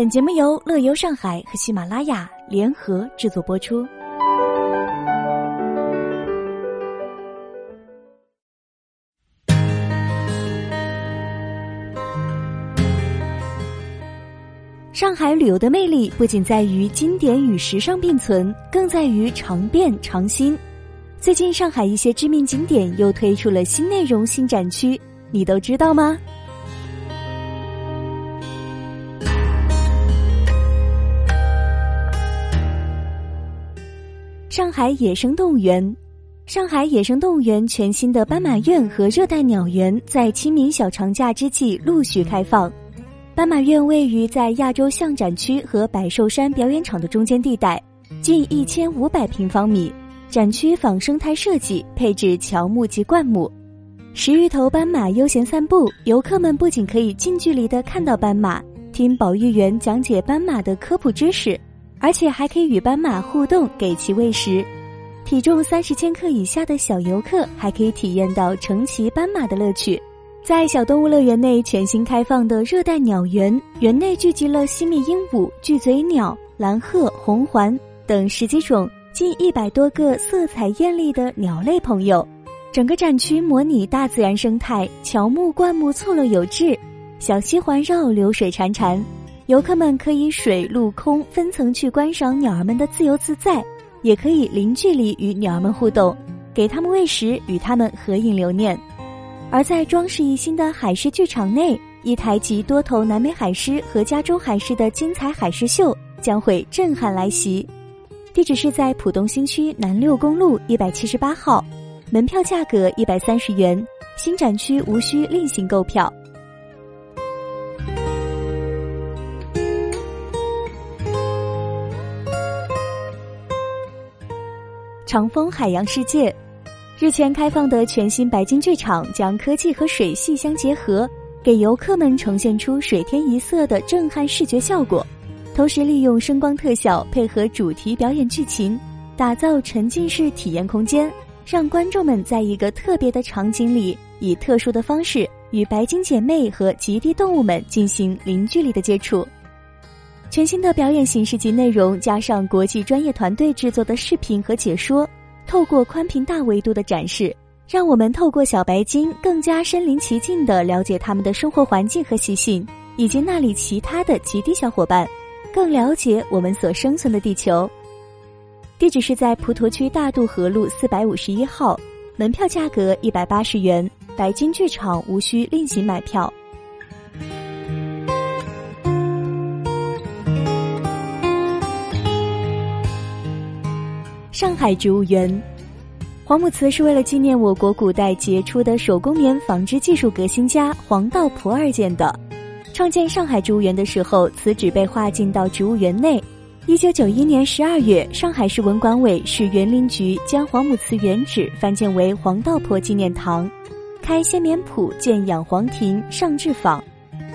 本节目由乐游上海和喜马拉雅联合制作播出。上海旅游的魅力不仅在于经典与时尚并存，更在于常变常新。最近，上海一些知名景点又推出了新内容、新展区，你都知道吗？上海野生动物园，上海野生动物园全新的斑马院和热带鸟园在清明小长假之际陆续开放。斑马院位于在亚洲象展区和百寿山表演场的中间地带，近一千五百平方米。展区仿生态设计，配置乔木及灌木，十余头斑马悠闲散步。游客们不仅可以近距离的看到斑马，听保育员讲解斑马的科普知识，而且还可以与斑马互动，给其喂食。体重三十千克以下的小游客还可以体验到乘骑斑马的乐趣。在小动物乐园内全新开放的热带鸟园，园内聚集了西密鹦鹉、巨嘴鸟、蓝鹤、红环等十几种近一百多个色彩艳丽的鸟类朋友。整个展区模拟大自然生态，乔木灌木错落有致，小溪环绕，流水潺潺。游客们可以水陆空分层去观赏鸟儿们的自由自在，也可以零距离与鸟儿们互动，给它们喂食，与它们合影留念。而在装饰一新的海狮剧场内，一台集多头南美海狮和加州海狮的精彩海狮秀将会震撼来袭。地址是在浦东新区南六公路一百七十八号，门票价格一百三十元，新展区无需另行购票。长风海洋世界。日前开放的全新白金剧场，将科技和水系相结合，给游客们呈现出水天一色的震撼视觉效果。同时，利用声光特效配合主题表演剧情，打造沉浸式体验空间，让观众们在一个特别的场景里，以特殊的方式与白金姐妹和极地动物们进行零距离的接触。全新的表演形式及内容，加上国际专业团队制作的视频和解说。透过宽屏大维度的展示，让我们透过小白鲸更加身临其境地了解它们的生活环境和习性，以及那里其他的极地小伙伴，更了解我们所生存的地球。地址是在普陀区大渡河路四百五十一号，门票价格一百八十元，白金剧场无需另行买票。上海植物园，黄母祠是为了纪念我国古代杰出的手工棉纺织技术革新家黄道婆而建的。创建上海植物园的时候，此址被划进到植物园内。一九九一年十二月，上海市文管委、市园林局将黄母祠原址翻建为黄道婆纪念堂，开鲜棉铺、建养黄亭、上制坊。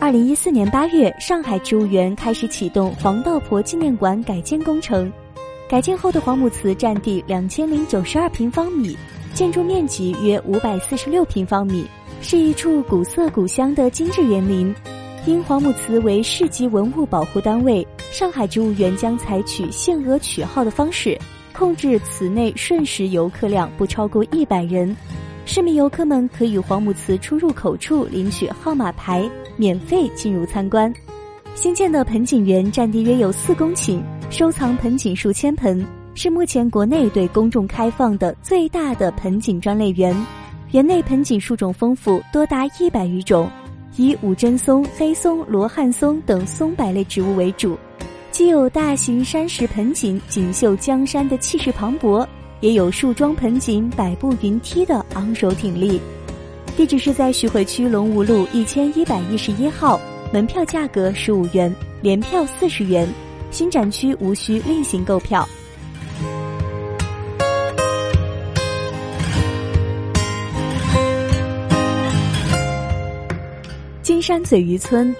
二零一四年八月，上海植物园开始启动黄道婆纪念馆改建工程。改建后的黄母祠占地两千零九十二平方米，建筑面积约五百四十六平方米，是一处古色古香的精致园林。因黄母祠为市级文物保护单位，上海植物园将采取限额取号的方式，控制祠内瞬时游客量不超过一百人。市民游客们可以黄母祠出入口处领取号码牌，免费进入参观。新建的盆景园占地约有四公顷。收藏盆景数千盆，是目前国内对公众开放的最大的盆景专类园。园内盆景树种丰富，多达一百余种，以五针松、黑松、罗汉松等松柏类植物为主。既有大型山石盆景锦绣江山的气势磅礴，也有树桩盆景百步云梯的昂首挺立。地址是在徐汇区龙吴路一千一百一十一号，门票价格十五元，联票四十元。新展区无需另行购票。金山嘴渔村，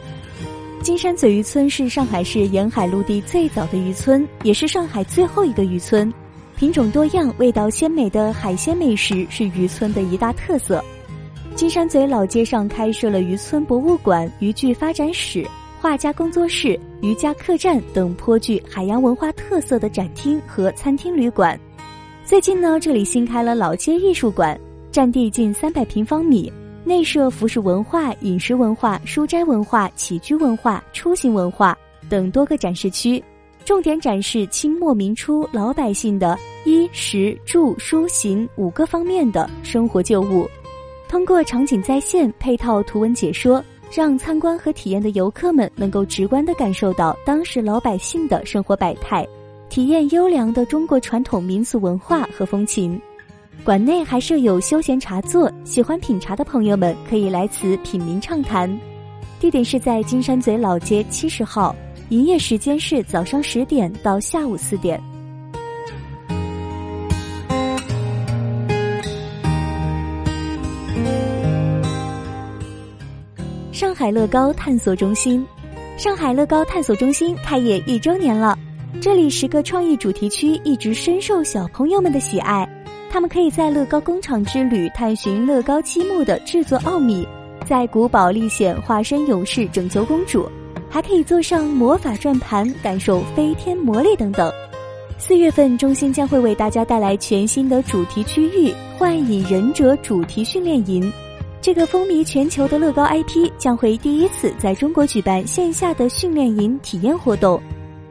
金山嘴渔村是上海市沿海陆地最早的渔村，也是上海最后一个渔村。品种多样、味道鲜美的海鲜美食是渔村的一大特色。金山嘴老街上开设了渔村博物馆、渔具发展史。画家工作室、渔家客栈等颇具海洋文化特色的展厅和餐厅旅馆。最近呢，这里新开了老街艺术馆，占地近三百平方米，内设服饰文化、饮食文化、书斋文化、起居文化、出行文化等多个展示区，重点展示清末明初老百姓的衣食住书行五个方面的生活旧物，通过场景再现、配套图文解说，让参观和体验的游客们能够直观地感受到当时老百姓的生活百态。体验优良的中国传统民俗文化和风情，馆内还设有休闲茶座，喜欢品茶的朋友们可以来此品茗畅谈。地点是在金山嘴老街七十号，营业时间是早上十点到下午四点。乐高探索中心，上海乐高探索中心开业一周年了。这里十个创意主题区一直深受小朋友们的喜爱，他们可以在乐高工厂之旅探寻乐高积木的制作奥秘，在古堡历险化身勇士拯救公主，还可以坐上魔法转盘感受飞天魔力等等。四月份，中心将会为大家带来全新的主题区域——幻影忍者主题训练营。这个风靡全球的乐高 IP 将会第一次在中国举办线下的训练营体验活动。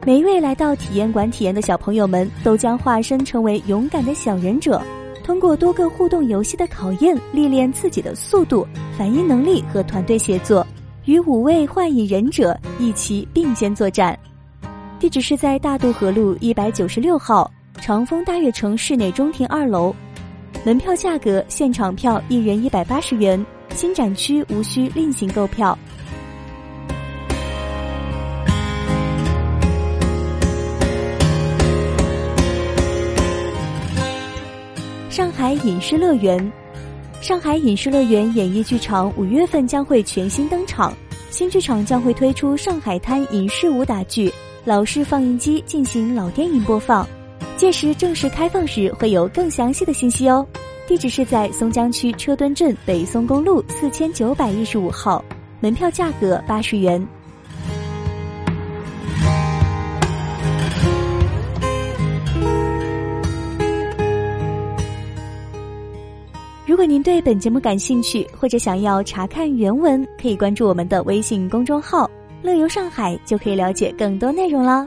每一位来到体验馆体验的小朋友们，都将化身成为勇敢的小忍者，通过多个互动游戏的考验，历练自己的速度、反应能力和团队协作，与五位幻影忍者一起并肩作战。地址是在大渡河路一百九十六号长丰大悦城室内中庭二楼。门票价格：现场票一人一百八十元，新展区无需另行购票。上海影视乐园，上海影视乐园演艺剧场五月份将会全新登场。新剧场将会推出《上海滩》影视武打剧，老式放映机进行老电影播放。届时正式开放时会有更详细的信息哦。地址是在松江区车墩镇北松公路四千九百一十五号，门票价格八十元。如果您对本节目感兴趣，或者想要查看原文，可以关注我们的微信公众号“乐游上海”，就可以了解更多内容了。